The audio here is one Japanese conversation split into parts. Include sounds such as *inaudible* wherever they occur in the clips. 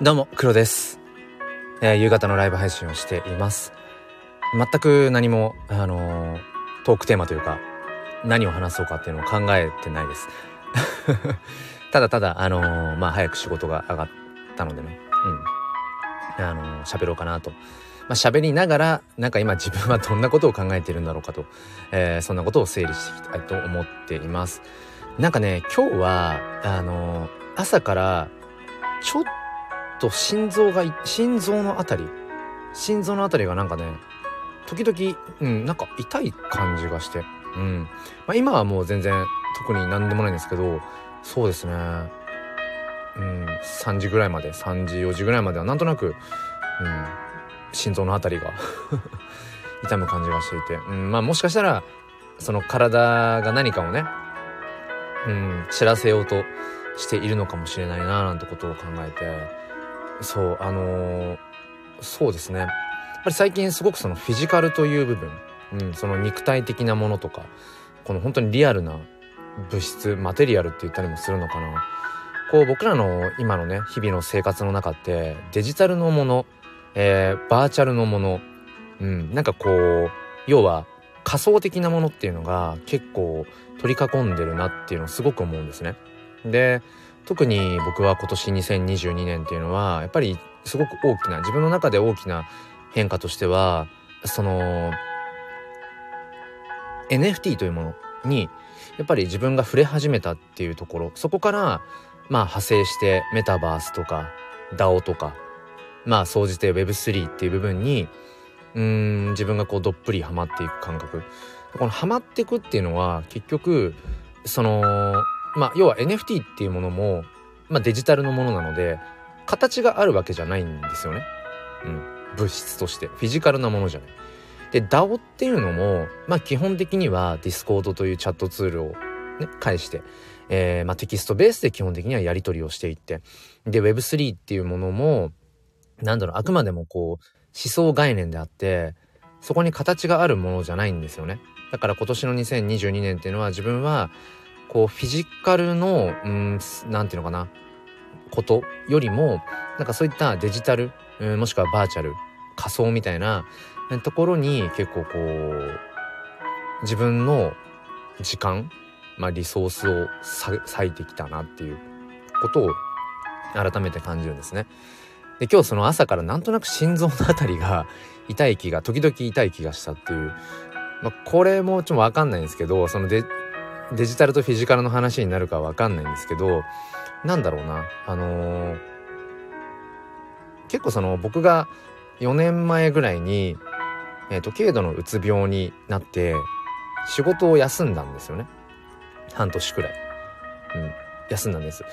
どうも、黒です。えー、夕方のライブ配信をしています。全く何も、あのー、トークテーマというか、何を話そうかっていうのを考えてないです。*laughs* ただただ、あのー、まあ、早く仕事が上がったのでね、うん。あの喋ろうかなと。まあ、喋りながら、なんか今自分はどんなことを考えているんだろうかと、えそんなことを整理していきたいと思っています。なんかね、今日は、あの朝から、ちょっと心臓が心臓のあたり心臓のあたりがなんかね時々、うん、なんか痛い感じがして、うん。まあ、今はもう全然特に何でもないんですけど、そうですね。うん、3時ぐらいまで、3時、4時ぐらいまではなんとなく、うん、心臓のあたりが *laughs* 痛む感じがしていて、うん、まあもしかしたら、その体が何かをね、うん、知らせようとしているのかもしれないななんてことを考えて、そうあのー、そうですねやっぱり最近すごくそのフィジカルという部分、うん、その肉体的なものとかこの本当にリアルな物質マテリアルって言ったりもするのかなこう僕らの今のね日々の生活の中ってデジタルのもの、えー、バーチャルのもの、うん、なんかこう要は仮想的なものっていうのが結構取り囲んでるなっていうのをすごく思うんですね。で特に僕は今年2022年っていうのはやっぱりすごく大きな自分の中で大きな変化としてはその NFT というものにやっぱり自分が触れ始めたっていうところそこからまあ派生してメタバースとか DAO とかまあ総じて Web3 っていう部分にうん自分がこうどっぷりハマっていく感覚。このハマっていくっていうのは結局そのまあ、要は NFT っていうものも、まあ、デジタルのものなので、形があるわけじゃないんですよね。うん。物質として。フィジカルなものじゃない。で、DAO っていうのも、まあ、基本的には Discord というチャットツールをね、介して、えー、まあ、テキストベースで基本的にはやり取りをしていって、で、Web3 っていうものも、なんだろう、あくまでもこう、思想概念であって、そこに形があるものじゃないんですよね。だから今年の2022年っていうのは自分はこうフィジカルのうんなんていうのかなことよりもなんかそういったデジタル、もしくはバーチャル仮想みたいなところに結構こう自分の時間、まあ、リソースを割いてきたなっていうことを改めて感じるんですね。で今日その朝からなんとなく心臓のあたりが痛い気が時々痛い気がしたっていう、まあ、これもちょっとわかんないんですけどそのでデジタルとフィジカルの話になるかわかんないんですけどなんだろうな。あのー、結構その僕が4年前ぐらいに、えーと、軽度のうつ病になって仕事を休んだんですよね。半年くらい、うん、休んだんです。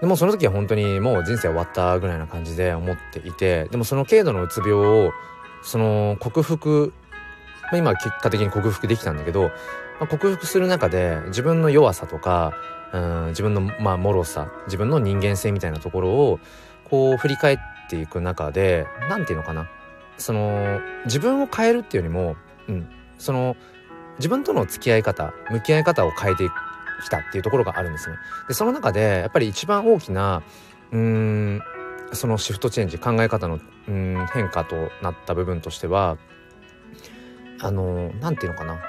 でもその時は本当にもう人生終わったぐらいな感じで思っていてでもその軽度のうつ病をその克服、まあ、今結果的に克服できたんだけどまあ、克服する中で自分の弱さとか、うん、自分のまあ脆さ自分の人間性みたいなところをこう振り返っていく中で何て言うのかなその自分を変えるっていうよりも、うん、その自分との付き合い方向き合い方を変えてきたっていうところがあるんですね。でその中でやっぱり一番大きなうんそのシフトチェンジ考え方のうん変化となった部分としてはあの何て言うのかな。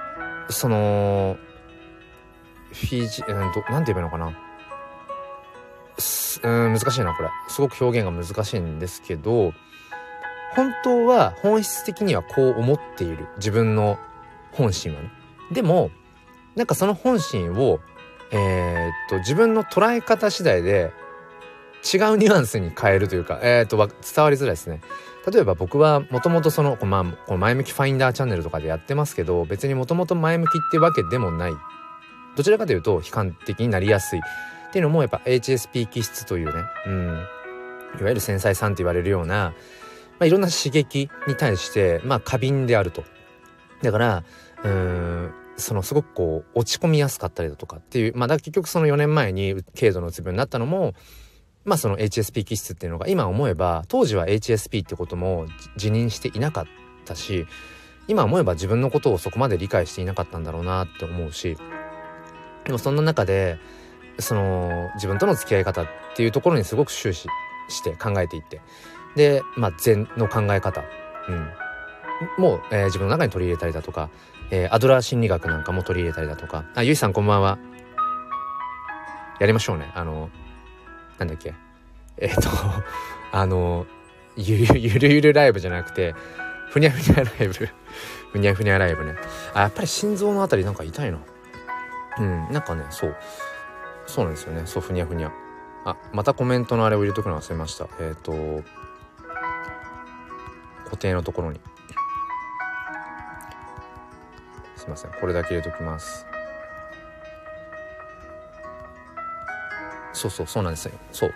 そのフィジ、うん、どなんて言えばいいのかな。うん難しいなこれ。すごく表現が難しいんですけど本当は本質的にはこう思っている。自分の本心はね。でもなんかその本心をえー、っと自分の捉え方次第で違うニュアンスに変えるというか、えー、っと伝わりづらいですね。例えば僕はもともとその、まあ、この前向きファインダーチャンネルとかでやってますけど、別にもともと前向きってわけでもない。どちらかというと悲観的になりやすい。っていうのもやっぱ HSP 気質というね、うん、いわゆる繊細さんって言われるような、まあ、いろんな刺激に対して、まあ過敏であると。だから、うん、そのすごくこう落ち込みやすかったりだとかっていう、まあだ結局その4年前に軽度のうつ病になったのも、まあその HSP 気質っていうのが今思えば当時は HSP ってことも辞任していなかったし今思えば自分のことをそこまで理解していなかったんだろうなって思うしでもそんな中でその自分との付き合い方っていうところにすごく終始して考えていってでまあ禅の考え方、うん、もう、えー、自分の中に取り入れたりだとか、えー、アドラー心理学なんかも取り入れたりだとかあゆいさんこんばんは。やりましょうね。あのなんだっけ？えっ、ー、とあのゆるゆるゆるライブじゃなくてふにゃふにゃライブ。*laughs* ふにゃふにゃライブね。あやっぱり心臓のあたりなんか痛いな。うんなんかねそう。そうなんですよね。そうふにゃふにゃ。あまたコメントのあれを入れとくの忘れました。えっ、ー、と固定のところに。すいません。これだけ入れときます。そうそうそうなんですよ。そう。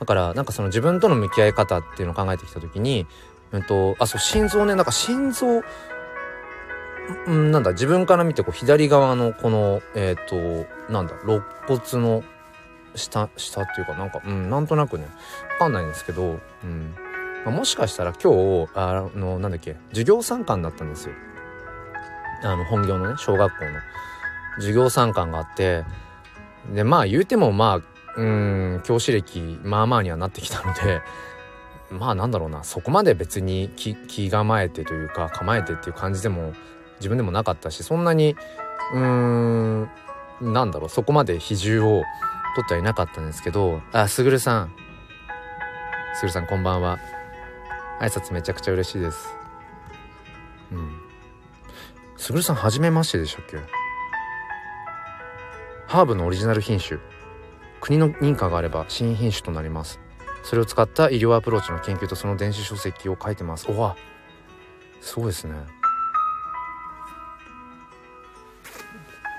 だからなんかその自分との向き合い方っていうのを考えてきた時にうんとあそう心臓ねなんか心臓んなんだ自分から見てこう左側のこのえっ、ー、となんだ肋骨の下下っていうかなんかうんなんとなくね分かんないんですけど、うん。まあ、もしかしたら今日あのなんだっけ授業参観だったんですよ。あの本業のね小学校の。授業参観があってでまあ言うてもまあうん教師歴まあまあにはなってきたので *laughs* まあなんだろうなそこまで別に気気構えてというか構えてっていう感じでも自分でもなかったしそんなにうーんなんだろうそこまで比重を取ってはいなかったんですけどあすぐるさん。すぐるさんこんばんは。挨拶めちゃくちゃ嬉しいです。うん。すぐるさん初めましてでしたっけ？ハーブのオリジナル品種。国の認可があれば新品種となります。それを使った医療アプローチの研究とその電子書籍を書いてます。おわすごいですね。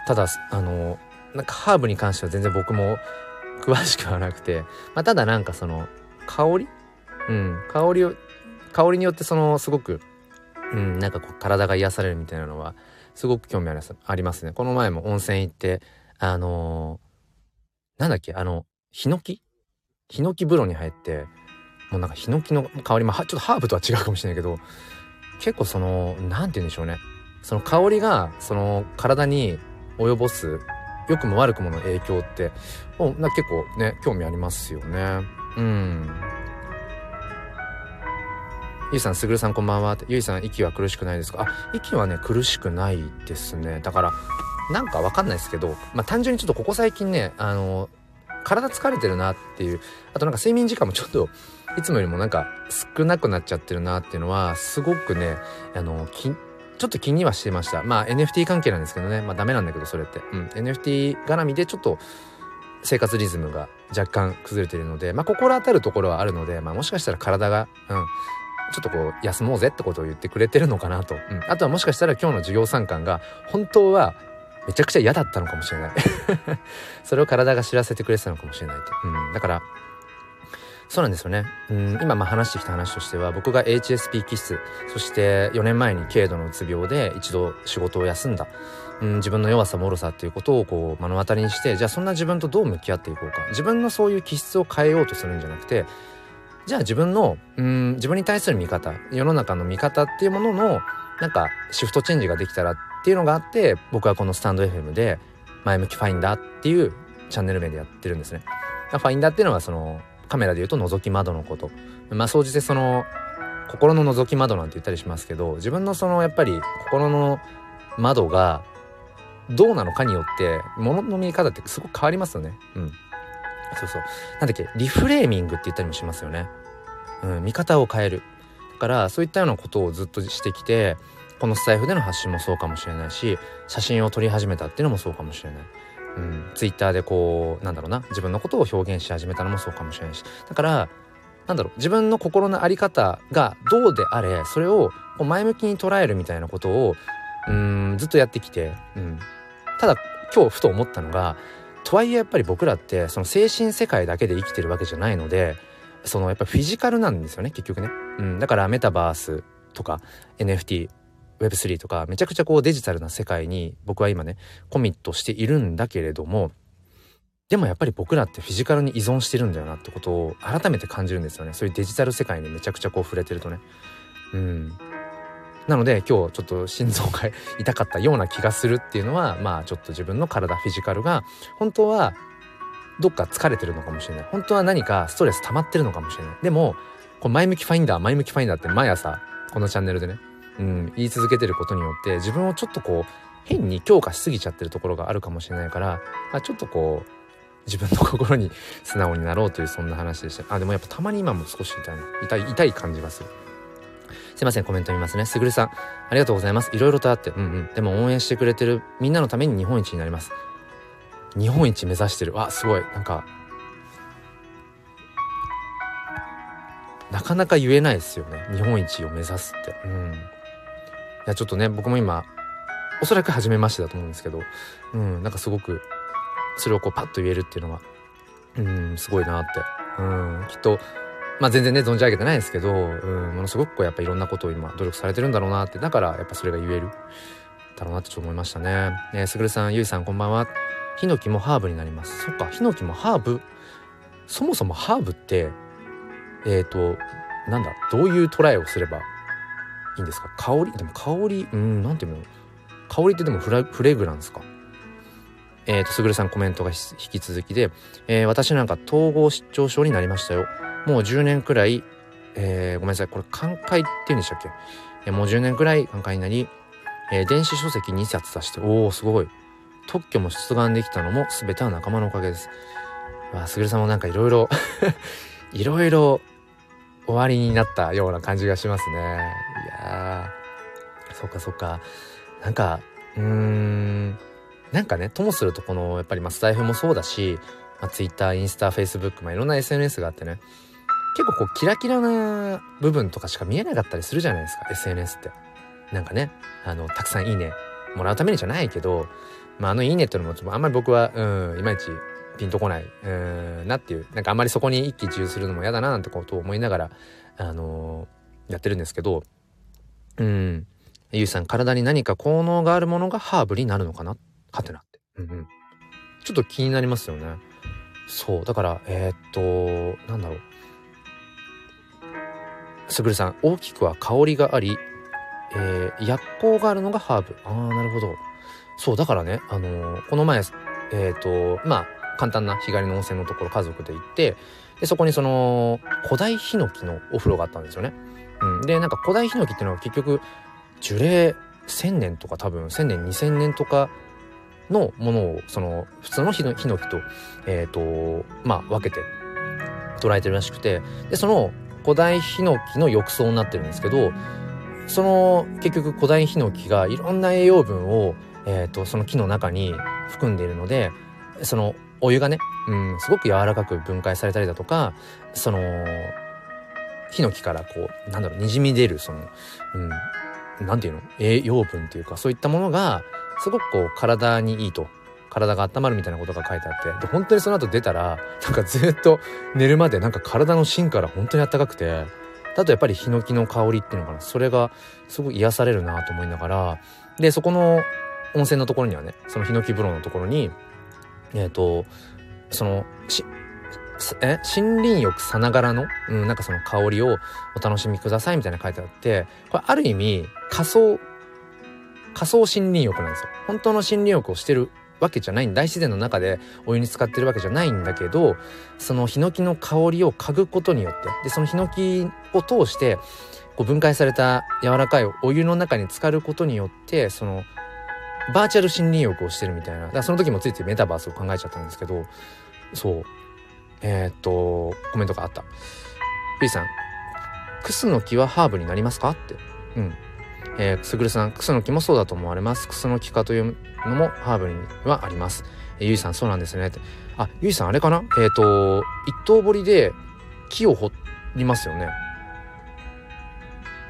ただあのなんかハーブに関しては全然僕も詳しくはなくて、まあ、ただなんかその香り？うん。香りを香りによってそのすごくうんなんかこう体が癒されるみたいなのはすごく興味あります。ね。この前も温泉行ってあのなんだっけ？あの、ヒノキ？ヒノキ風呂に入って、もうなんかヒノキの香り、まあ、ちょっとハーブとは違うかもしれないけど、結構その、なんて言うんでしょうね。その香りが、その体に及ぼす、良くも悪くもの影響って、もうな結構ね、興味ありますよね。うん。ゆいさん、すぐるさんこんばんは。ゆいさん、息は苦しくないですか？あ、息はね、苦しくないですね。だから、なんかわかんないですけど、まあ単純にちょっとここ最近ね、あの、体疲れてるなっていう、あとなんか睡眠時間もちょっと、いつもよりもなんか少なくなっちゃってるなっていうのは、すごくね、あの、きちょっと気にはしてました。まあ NFT 関係なんですけどね、まあダメなんだけどそれって。うん、NFT 絡みでちょっと生活リズムが若干崩れてるので、まあ心当たるところはあるので、まあもしかしたら体が、うん、ちょっとこう休もうぜってことを言ってくれてるのかなと。うん、あとはもしかしたら今日の授業参観が本当はめちゃくちゃ嫌だったのかもしれない *laughs* それを体が知らせてくれてたのかもしれないと。うん、だから、そうなんですよね。うん、今まあ話してきた話としては、僕が HSP 気質、そして4年前に軽度のうつ病で一度仕事を休んだ。うん、自分の弱さ、脆さっていうことをこう目の当たりにして、じゃあそんな自分とどう向き合っていこうか。自分のそういう気質を変えようとするんじゃなくて、じゃあ自分の、うん、自分に対する見方、世の中の見方っていうものの、なんかシフトチェンジができたらっていうのがあって僕はこのスタンド FM で前向きファインダーっていうチャンネル名でやってるんですね。ファインダーっていうのはそのカメラで言うと覗き窓のこと。まあ総じてその心の覗き窓なんて言ったりしますけど自分のそのやっぱり心の窓がどうなのかによって物の見え方ってすごく変わりますよね。うん。そうそう。なんだっけリフレーミングって言ったりもしますよね。うん、見方を変える。だからそういったようなことをずっとしてきてこのスタイフでの発信もそうかもしれないし写真を撮り始めたっていうのもそうかもしれない。うん、ツイッターでこうなんだろうな。自分のことを表現し始めたのもそうかもしれないし。だからなんだろう。自分の心の在り方がどうであれそれをこう前向きに捉えるみたいなことをうんずっとやってきて、うん、ただ今日ふと思ったのがとはいえやっぱり僕らってその精神世界だけで生きてるわけじゃないのでそのやっぱフィジカルなんですよね結局ね、うん、だからメタバースとか NFT Web3 とかめちゃくちゃこうデジタルな世界に僕は今ねコミットしているんだけれどもでもやっぱり僕らってフィジカルに依存してるんだよなってことを改めて感じるんですよね。そういうデジタル世界にめちゃくちゃこう触れてるとね。うん。なので今日ちょっと心臓が *laughs* 痛かったような気がするっていうのはまあちょっと自分の体フィジカルが本当はどっか疲れてるのかもしれない。本当は何かストレス溜まってるのかもしれない。でもこう前向きファインダー前向きファインダーって毎朝このチャンネルでね、うん、言い続けてることによって自分をちょっとこう変に強化しすぎちゃってるところがあるかもしれないから、まあ、ちょっとこう自分の心に素直になろうというそんな話でした。あでもやっぱたまに今も少し痛い痛い痛い感じがする。すいませんコメント見ますね。すぐるさんありがとうございます。いろいろとあってうんうん。でも応援してくれてるみんなのために日本一になります。日本一目指してる。わすごい。なんかなかなか言えないですよね。日本一を目指すって。うん。いやちょっとね僕も今おそらく初めましてだと思うんですけどうんなんかすごくそれをこうパッと言えるっていうのはうんすごいなってうんきっとまあ全然ね存じ上げてないですけど、うん、ものすごくこうやっぱいろんなことを今努力されてるんだろうなってだからやっぱそれが言えるだろうなってちょっと思いましたね。えすぐるさん、ゆいさんこんばんは。ヒノキもハーブになります。そっか、ヒノキもハーブ？そもそもハーブって、えっ、ー、と、なんだ、どういうトライをすればいいんですか？香り？でも香り、うん、なんていうの？香りってでもフラフレグランスか？えっ、ー、と、すぐるさんコメントが引き続きで、えー、私なんか統合失調症になりましたよ。もう10年くらい、えー、ごめんなさい、これ、寛解って言うんでしたっけ、えー、もう10年くらい寛解になり、えー、電子書籍2冊出して、おおすごい。特許も出願できたのも全ては仲間のおかげです。わあ、すぐるさんもなんかいろいろ *laughs* いろいろ終わりになったような感じがしますね。いやー、そっかそっか。なんか、うーん、なんかね、ともするとこの、やっぱりまあスタイフもそうだし、まあ、Twitter、インスタ、Facebook、まあいろんな SNS があってね、結構こうキラキラな部分とかしか見えなかったりするじゃないですか、SNS って。なんかね、あの、たくさんいいねもらうためにじゃないけど、まあ、あのいいねっていうのもちょっとあんまり僕は、うん、いまいちピンとこない、うん、なっていう、なんかあんまりそこに一喜一憂するのも嫌だななんてことを思いながら、あのー、やってるんですけど、うん、ゆうさん、体に何か効能があるものがハーブになるのかな？はてなって。うんうん。ちょっと気になりますよね。そう。だから、えー、っと、なんだろう。すぐるさん、大きくは香りがあり、えー、薬効があるのがハーブ。ああ、なるほど。そう、だからね、あのー、この前、えっ、と、まあ、簡単な日帰りの温泉のところ家族で行って、で、そこにその、古代ヒノキのお風呂があったんですよね。うん。で、なんか古代ヒノキっていうのは結局、樹齢1000年とか多分1000年2000年とかのものをその普通のヒノキと,、えーとまあ、分けて捉えてるらしくてでその古代ヒノキの浴槽になってるんですけどその結局古代ヒノキがいろんな栄養分を、えーと、その木の中に含んでいるのでそのお湯がね、うん、すごく柔らかく分解されたりだとかそのヒノキからこうなんだろうにじみ出るその、うん、なんていうの？栄養分っていうかそういったものがすごくこう体にいいと体が温まるみたいなことが書いてあってで本当にその後出たらなんかずっと寝るまでなんか体の芯から本当にあったかくてだとやっぱりヒノキの香りっていうのかな？それがすごい癒されるなと思いながらでそこの温泉のところにはねそのヒノキ風呂のところにえっ、ー、とそのしえ？森林浴さながらの、うん、なんかその香りをお楽しみくださいみたいな書いてあってこれある意味仮想仮想森林浴なんですよ。本当の森林浴をしてるわけじゃない大自然の中でお湯に浸かってるわけじゃないんだけどそのヒノキの香りを嗅ぐことによってでそのヒノキを通してこう分解された柔らかいお湯の中に浸かることによってそのバーチャル森林浴をしてるみたいなだからその時もついついメタバースを考えちゃったんですけどそうえー、っとコメントがあったゆいさんクスの木はハーブになりますか？ってうんえー、すぐるさん、クスノキもそうだと思われます。クスノキ科というのもハーブにはあります。えー、ゆいさん、そうなんですね。って。あ、ゆいさん、あれかな？えっ、ー、と、一刀彫りで木を掘りますよね。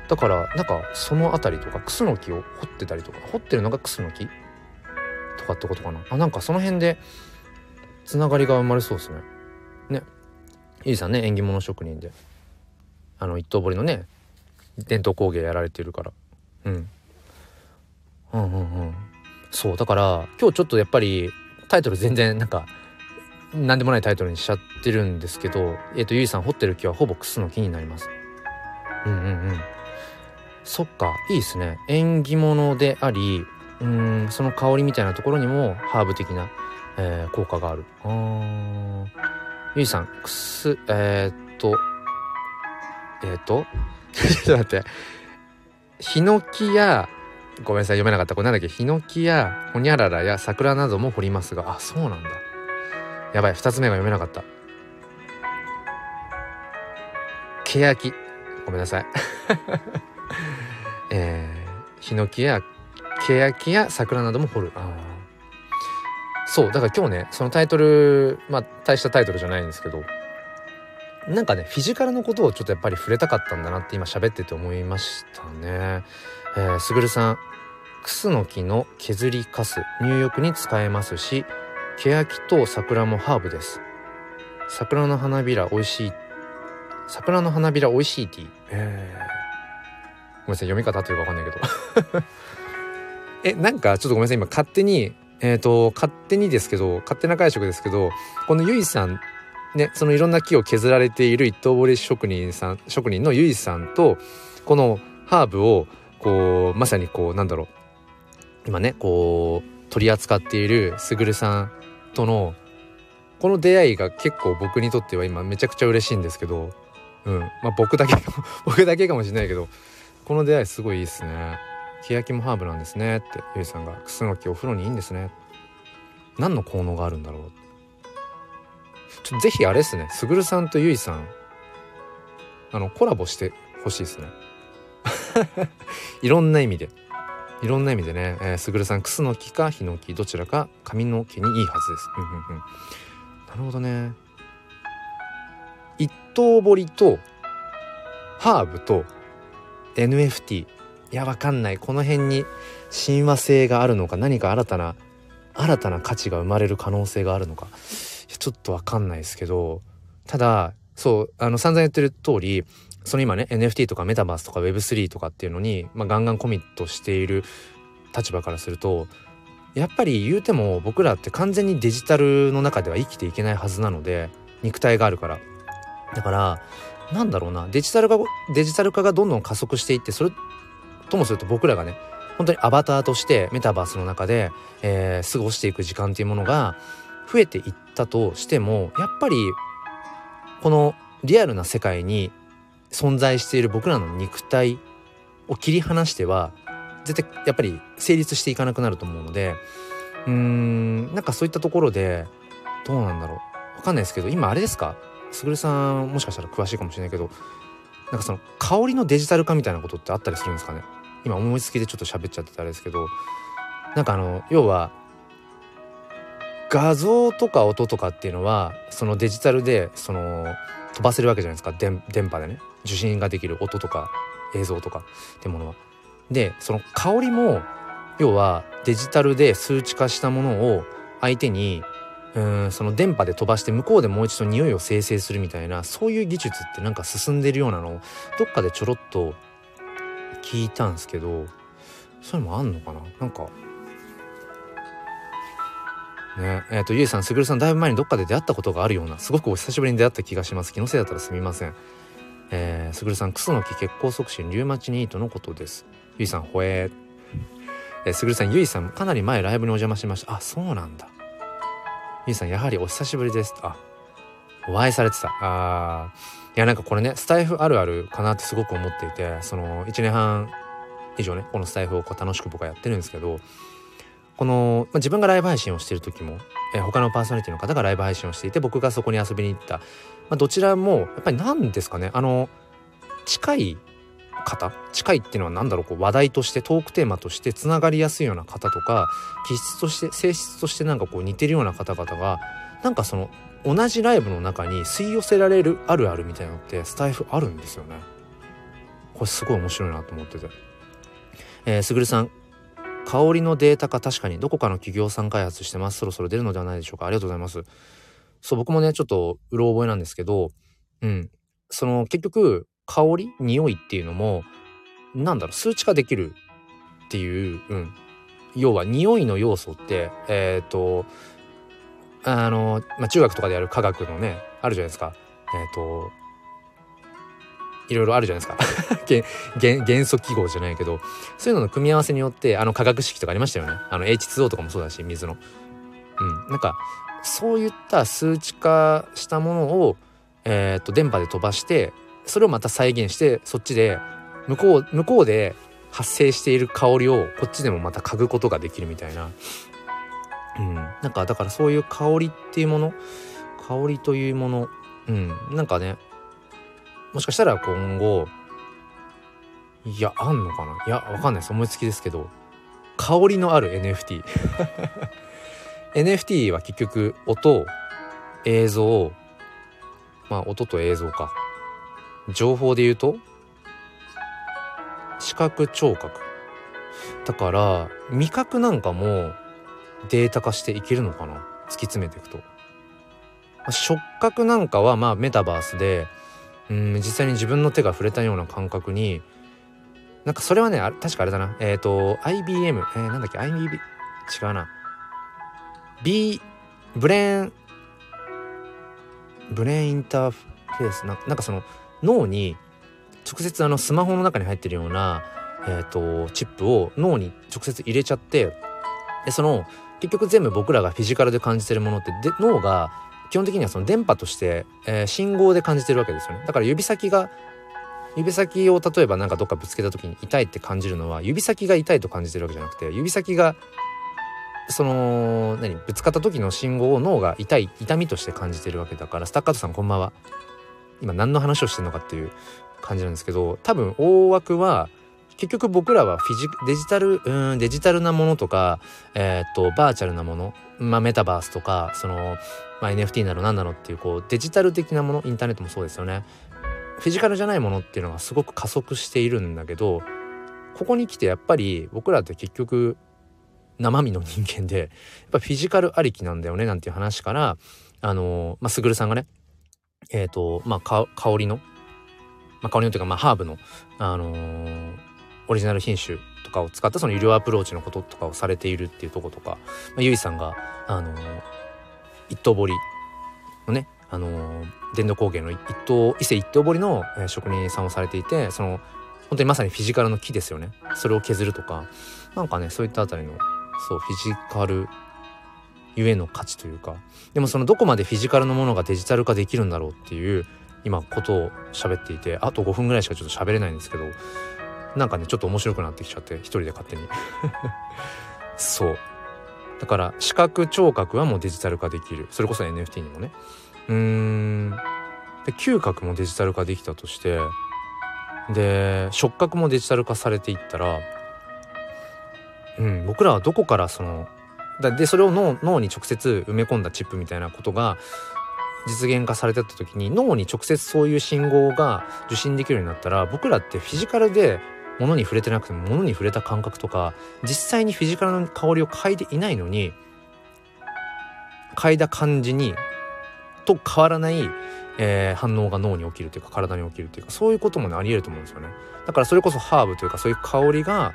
だから、なんか、その辺りとか、クスノキを掘ってたりとか、掘ってるのがクスノキ？とかってことかな？あ、なんかその辺で、つながりが生まれそうですね。ね。ゆいさんね、縁起物職人で。あの、一刀彫りのね、伝統工芸やられてるから。うん。うんうんうん。そうだから今日ちょっとやっぱりタイトル全然なんか何でもないタイトルにしちゃってるんですけどえっ、ー、とゆいさん掘ってる木はほぼクスの木になります。うんうんうん。そっかいいですね。縁起物でありうんその香りみたいなところにもハーブ的なえー、効果がある。あー。ゆいさんくすえー、っとえー、っと？*laughs* ちょっと待って。ヒノキやごめんなさい読めなかった。これなんだっけ？ヒノキやホニャララや桜なども掘りますが。あそうなんだ。やばい2つ目が読めなかった。ケヤキ。ごめんなさい、ヒノキやケヤキや桜なども掘る。あそうだから今日ねそのタイトルまあ大したタイトルじゃないんですけどなんかねフィジカルのことをちょっとやっぱり触れたかったんだなって今喋ってて思いましたね。えー、すぐるさんクスノキの削りかす入浴に使えますし欅と桜もハーブです。桜の花びら美味しい桜の花びら美味しいティー。えー、ごめんなさい読み方というかわかんないけど。*laughs* えなんかちょっとごめんなさい今勝手にえっ、ー、と勝手にですけど勝手な解釈ですけどこのゆいさんねそのいろんな木を削られている一刀彫り職人さん職人のゆいさんとこのハーブをこうまさにこうなんだろう。今ねこう取り扱っているすぐるさんとのこの出会いが結構僕にとっては今めちゃくちゃ嬉しいんですけどうん。まあ僕だけ僕だけかもしれないけどこの出会いすごいいいっすね。欅もハーブなんですね。ってゆいさんが。クスノキお風呂にいいんですね。何の効能があるんだろう。ちょぜひあれですね。すぐるさんとゆいさん。あのコラボしてほしいですね。*laughs* いろんな意味で。いろんな意味でね、えー、すぐるさんクスノキかヒノキどちらか髪の毛にいいはずです。なるほどね。一刀彫りとハーブと NFT いやわかんない。この辺に親和性があるのか何か新たな新たな価値が生まれる可能性があるのか。ちょっとわかんないですけど。ただそうあの散々言ってる通りその今ね NFT とかメタバースとか Web3 とかっていうのに、まあ、ガンガンコミットしている立場からするとやっぱり言うても僕らって完全にデジタルの中では生きていけないはずなので肉体があるから。だからなんだろうな。デジタル化デジタル化がどんどん加速していってそれともすると僕らがね本当にアバターとしてメタバースの中で、えー、過ごしていく時間っていうものが増えていったとしてもやっぱりこのリアルな世界に存在している僕らの肉体を切り離しては絶対やっぱり成立していかなくなると思うのでうーんなんかそういったところでどうなんだろう。わかんないですけど今あれですか？すぐるさんもしかしたら詳しいかもしれないけどなんかその香りのデジタル化みたいなことってあったりするんですかね？今思いつきでちょっと喋っちゃってたあれですけど。なんかあの要は画像とか音とかっていうのはそのデジタルでその飛ばせるわけじゃないですか？電波でね。受信ができる音とか映像とかってものは。でその香りも要はデジタルで数値化したものを相手にうんその電波で飛ばして向こうでもう一度匂いを生成するみたいなそういう技術ってなんか進んでるようなのをどっかでちょろっと聞いたんですけどそういうのもあんのかな？なんかねえっ、ー、とゆいさんすぐるさんだいぶ前にどっかで出会ったことがあるようなすごくお久しぶりに出会った気がします。気のせいだったらすみません。えー、すぐるさんクソの木血行促進リウマチニートのことです。ゆいさんほえー、すぐるさんゆいさんかなり前ライブにお邪魔しました。あそうなんだ。ゆさんやはりお久しぶりです。あお会いされてた。あいやなんかこれねスタイフあるあるかなってすごく思っていてその1年半以上ねこのスタイフをこう楽しく僕はやってるんですけどこの、まあ、自分がライブ配信をしてる時も、えー、他のパーソナリティの方がライブ配信をしていて僕がそこに遊びに行った、まあ、どちらもやっぱり何ですかねあの近い方近いっていうのは何だろうこう話題としてトークテーマとしてつながりやすいような方とか気質として性質としてなんかこう似てるような方々がなんかその同じライブの中に吸い寄せられるあるあるみたいなのってスタイフあるんですよね。これすごい面白いなと思ってて。えー、すぐるさん香りのデータ化確かにどこかの企業さん開発してますそろそろ出るのではないでしょうかありがとうございますそう僕もねちょっとうろ覚えなんですけどうんその結局香り匂いっていうのもなんだろう数値化できるっていう、うん、要は匂いの要素ってえっ、ー、とあの、まあ、中学とかでやる科学のねあるじゃないですか。えっ、ー、といろいろあるじゃないですか。*laughs* 元素記号じゃないけどそういうのの組み合わせによってあの化学式とかありましたよね。あの H2O とかもそうだし水の。うん。なんか、そういった数値化したものを、えっ、と、電波で飛ばして、それをまた再現して、そっちで、向こう、向こうで発生している香りをこっちでもまた嗅ぐことができるみたいな。うん。なんか、だからそういう香りっていうもの、香りというもの、うん。なんかね、もしかしたら今後、いや、あんのかな？いや、わかんないです。思いつきですけど、香りのある NFT。*laughs* NFT は結局、音、映像、まあ、音と映像か。情報で言うと、視覚聴覚。だから、味覚なんかもデータ化していけるのかな？突き詰めていくと。触覚なんかはまあメタバースでうん実際に自分の手が触れたような感覚になんかそれはね確かあれだな。えっ、ー、と IBM えー、なんだっけ？IBM 違うな。B ブレーンブレーンインターフェース？ななんかその脳に直接あのスマホの中に入ってるような、えーと、チップを脳に直接入れちゃってでその結局全部僕らがフィジカルで感じてるものってで脳が基本的にはその電波として、えー、信号で感じてるわけですよね。だから指先が指先を例えばなんかどっかぶつけた時に痛いって感じるのは指先が痛いと感じてるわけじゃなくて指先がその何ぶつかった時の信号を脳が痛い痛みとして感じてるわけだからスタッカートさんこんばんは。今何の話をしてるのかっていう感じなんですけど多分大枠は結局僕らはフィジデジタルうんデジタルなものとかえー、っとバーチャルなものまあメタバースとかその、まあ、NFT なの何なのっていうこうデジタル的なものインターネットもそうですよね。フィジカルじゃないものっていうのがすごく加速しているんだけどここに来てやっぱり僕らって結局生身の人間でやっぱフィジカルありきなんだよねなんていう話からあのまあ、すぐるさんがねえっ、ー、とまあ香りの、まあ、香りのというかまあハーブのあのー、オリジナル品種とかを使ったその医療アプローチのこととかをされているっていうとことか、まあ、ゆいさんがあのー、一刀彫りのねあの伝統工芸の一刀伊勢一刀彫りの、え職人さんをされていてその本当にまさにフィジカルの木ですよね。それを削るとかなんかねそういったあたりのそうフィジカルゆえの価値というかでもそのどこまでフィジカルのものがデジタル化できるんだろうっていう今ことを喋っていてあと5分ぐらいしかちょっと喋れないんですけどなんかねちょっと面白くなってきちゃって一人で勝手に。そう。だから視覚聴覚はもうデジタル化できる。それこそ NFT にもね。うーん。で嗅覚もデジタル化できたとしてで触覚もデジタル化されていったらうん僕らはどこからそのだでそれを脳脳に直接埋め込んだチップみたいなことが実現化されてた時に脳に直接そういう信号が受信できるようになったら僕らってフィジカルで物に触れてなくても物に触れた感覚とか実際にフィジカルの香りを嗅いでいないのに嗅いだ感じにと変わらない、えー、反応が脳に起きるというか体に起きるというかそういうこともねありえると思うんですよね。だからそれこそハーブというかそういう香りが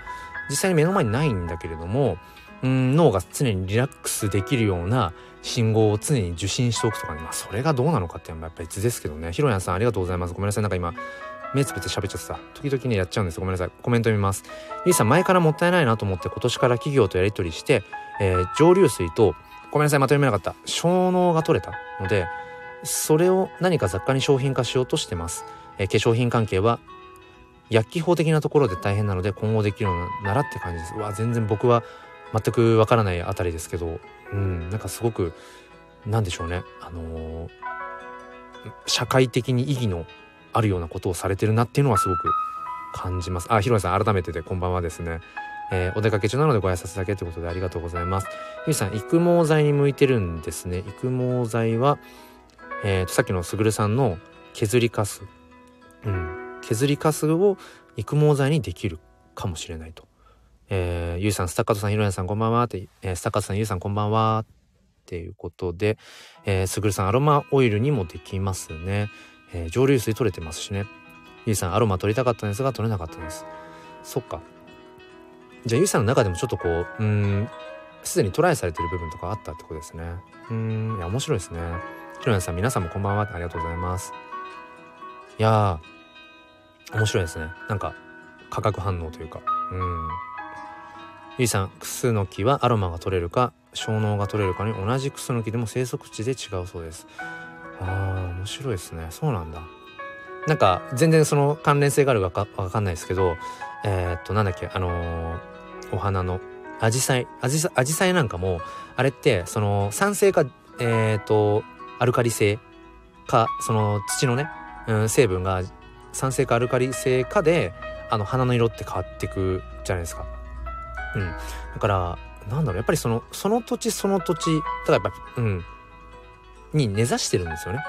実際に目の前にないんだけれどもうん脳が常にリラックスできるような信号を常に受信しておくとかね。まあそれがどうなのかってやっぱり別ですけどね。ひろやさんありがとうございます。ごめんなさい。なんか今目つぶって喋っちゃってた時々ねやっちゃうんです。ごめんなさい。コメント見ます。ゆいさん前からもったいないなと思って今年から企業とやり取りして、えー、蒸留水とごめんなさいまとめなかった。小脳が取れたのでそれを何か雑貨に商品化しようとしてます、えー、化粧品関係は薬機法的なところで大変なので今後できるのならって感じです。うわ全然僕は全くわからないあたりですけどうんなんかすごくなんでしょうねあのー、社会的に意義のあるようなことをされてるなっていうのはすごく感じますあひろやさん改めてでこんばんはですねえー、お出かけ中なのでご挨拶だけということでありがとうございます。ゆいさん、育毛剤に向いてるんですね。育毛剤は、えー、とさっきのすぐるさんの削りかす、うん、削りかすを育毛剤にできるかもしれないと。えー、ゆいさん、スタッカートさん、ひろやさん、こんばんはって、えー、スタッカートさん、ゆいさん、こんばんはっていうことで、えー、すぐるさん、アロマオイルにもできますね。えー、蒸留水取れてますしね。ゆいさん、アロマ取りたかったんですが、取れなかったんです。そっか。じゃあ、ゆいさんの中でもちょっとこう、うん、すでにトライされてる部分とかあったってことですね。うん、いや、面白いですね。ひろやさん、皆さんもこんばんはありがとうございます。いやー、面白いですね。なんか、化学反応というか。うん。ゆいさんクスノキはアロマが取れるか小脳が取れるかに同じクスノキでも生息地で違うそうです。あー面白いですね。そうなんだ。なんか全然その関連性があるかわかんないですけどえー、っとなんだっけあのー、お花のアジサイアジサアジサイなんかもあれってその酸性かえー、っとアルカリ性かその土のね、うん、成分が酸性かアルカリ性かであの花の色って変わってくじゃないですか。うん、だからなんだろうやっぱりそのその土地その土地ただやっぱうんに根ざしてるんですよね。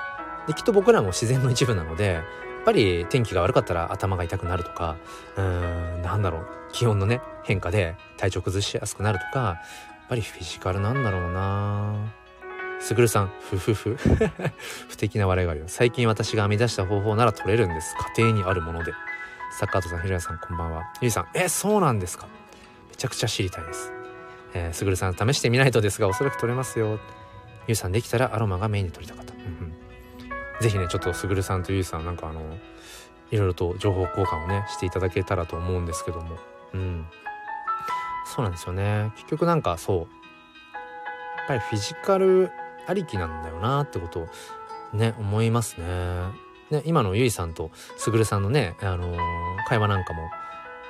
できっと僕らも自然の一部なのでやっぱり天気が悪かったら頭が痛くなるとかうーんなんだろう気温のね変化で体調崩しやすくなるとかやっぱりフィジカルなんだろうなすぐるさん、ふふふ。*laughs* 不敵な笑いがあるよ。最近私が編み出した方法なら取れるんです。家庭にあるもので。サッカートさん、ひろやさん、こんばんは。ゆいさん、え、そうなんですか？ちゃくちゃ知りたいです。えー、すぐるさん、試してみないとですが、おそらく取れますよ。ゆいさん、できたらアロマがメインで取りたかった。うんうん。ぜひね、ちょっとすぐるさんとゆいさん、なんかあの、いろいろと情報交換をね、していただけたらと思うんですけども。うん。そうなんですよね。結局なんかそう。やっぱりフィジカルありきなんだよなってことをね思いますね。ね今のゆいさんとすぐるさんのね、あのー、会話なんかも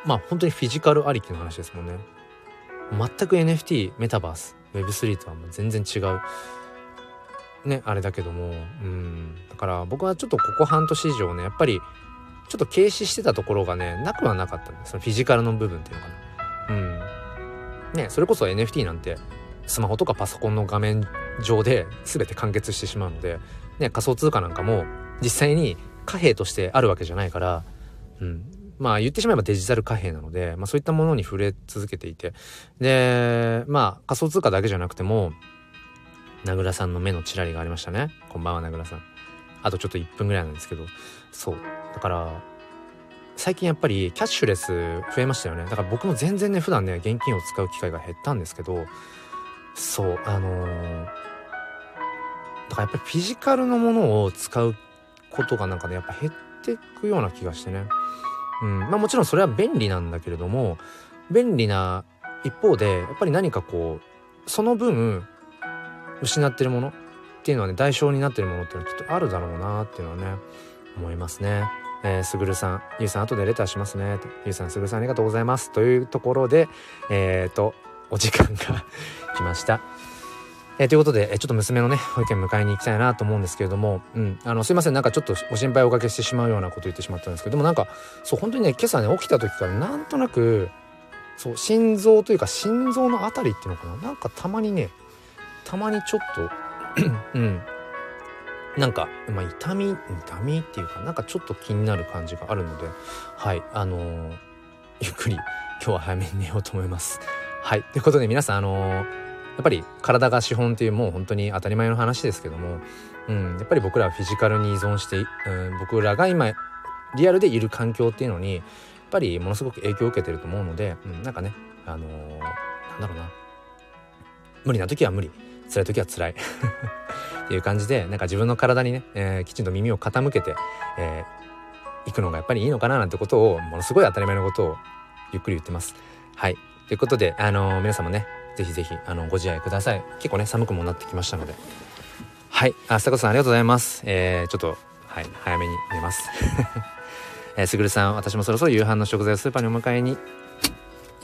まあ本当にフィジカルありきの話ですもんね。全く NFT メタバース Web3 とはもう全然違う。ねあれだけども。うん。だから僕はちょっとここ半年以上ねやっぱりちょっと軽視してたところがねなくはなかったんです。そのフィジカルの部分っていうのかな。うん。ねそれこそ NFT なんてスマホとかパソコンの画面上で全て完結してしまうので、ね、仮想通貨なんかも実際に貨幣としてあるわけじゃないから、うん、まあ言ってしまえばデジタル貨幣なので、まあそういったものに触れ続けていて、で、まあ仮想通貨だけじゃなくても、名倉さんの目のチラリがありましたね。こんばんは、名倉さん。あとちょっと1分ぐらいなんですけど、そう。だから、最近やっぱりキャッシュレス増えましたよね。だから僕も全然ね、普段ね、現金を使う機会が減ったんですけど、そうあのー、だからやっぱりフィジカルのものを使うことがなんかねやっぱ減っていくような気がしてねうんまあもちろんそれは便利なんだけれども便利な一方でやっぱり何かこうその分失ってるものっていうのはね代償になってるものっていうのはきっとあるだろうなっていうのはね思いますね。えー、すぐるさん、ゆうさん後でレターしますね。ゆうさん、すぐるさんありがとうございます。というところで、えっ、ー、と、お時間が *laughs* 来ました。えー、ということで、えちょっと娘のね、保育園迎えに行きたいなと思うんですけれども、うん、あの、すいません、なんかちょっとご心配をおかけしてしまうようなこと言ってしまったんですけど、でもなんか、そう、本当にね、今朝ね、起きた時からなんとなく、そう、心臓というか心臓のあたりっていうのかな、なんかたまにね、たまにちょっと *clears throat* うん、なんか、まあ、痛み、痛みっていうか、なんかちょっと気になる感じがあるので、はい、あのー、ゆっくり今日は早めに寝ようと思います。はい。ということで皆さん、あのー、っぱり体が資本っていうもう本当に当たり前の話ですけども、うん、やっぱり僕らはフィジカルに依存して、うん、僕らが今リアルでいる環境っていうのにやっぱりものすごく影響を受けてると思うので、うん、なんかねあのー、なんだろうな。無理な時は無理。辛い時は辛い。*laughs* っていう感じでなんか自分の体にね、えー、きちんと耳を傾けて、えー、行くのがやっぱりいいのかななんてことをものすごい当たり前のことをゆっくり言ってます。はい。ということで、あのー、皆さんもね、ぜひぜひ、あの、ご自愛ください。結構ね、寒くもなってきましたので。はい。あ、さこさんありがとうございます。えー、ちょっと、はい、早めに寝ます。*laughs* えー、すぐるさん、私もそろそろ夕飯の食材をスーパーにお迎えに行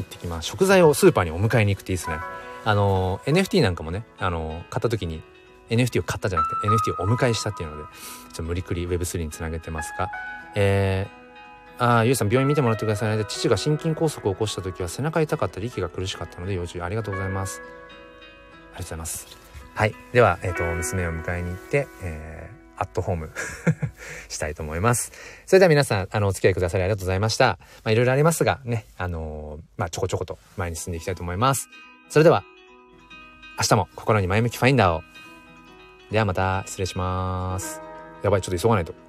ってきます。食材をスーパーにお迎えに行くっていいですね。あのー、NFT なんかもね、あのー、買った時に、NFT を買ったじゃなくて NFT をお迎えしたっていうので、ちょっと無理くり Web3 につなげてますが、えー、ああ、ゆうさん病院見てもらってくださいね。父が心筋梗塞を起こした時は背中痛かったり息が苦しかったので要注意ありがとうございます。ありがとうございます。はい。では、えっ、ー、と、娘を迎えに行って、えー、アットホーム *laughs* したいと思います。それでは皆さん、あの、お付き合いくださりありがとうございました。まあ、いろいろありますが、ね、あのー、まあ、ちょこちょこと前に進んでいきたいと思います。それでは、明日も心に前向きファインダーを。ではまた、失礼します。やばい、ちょっと急がないと。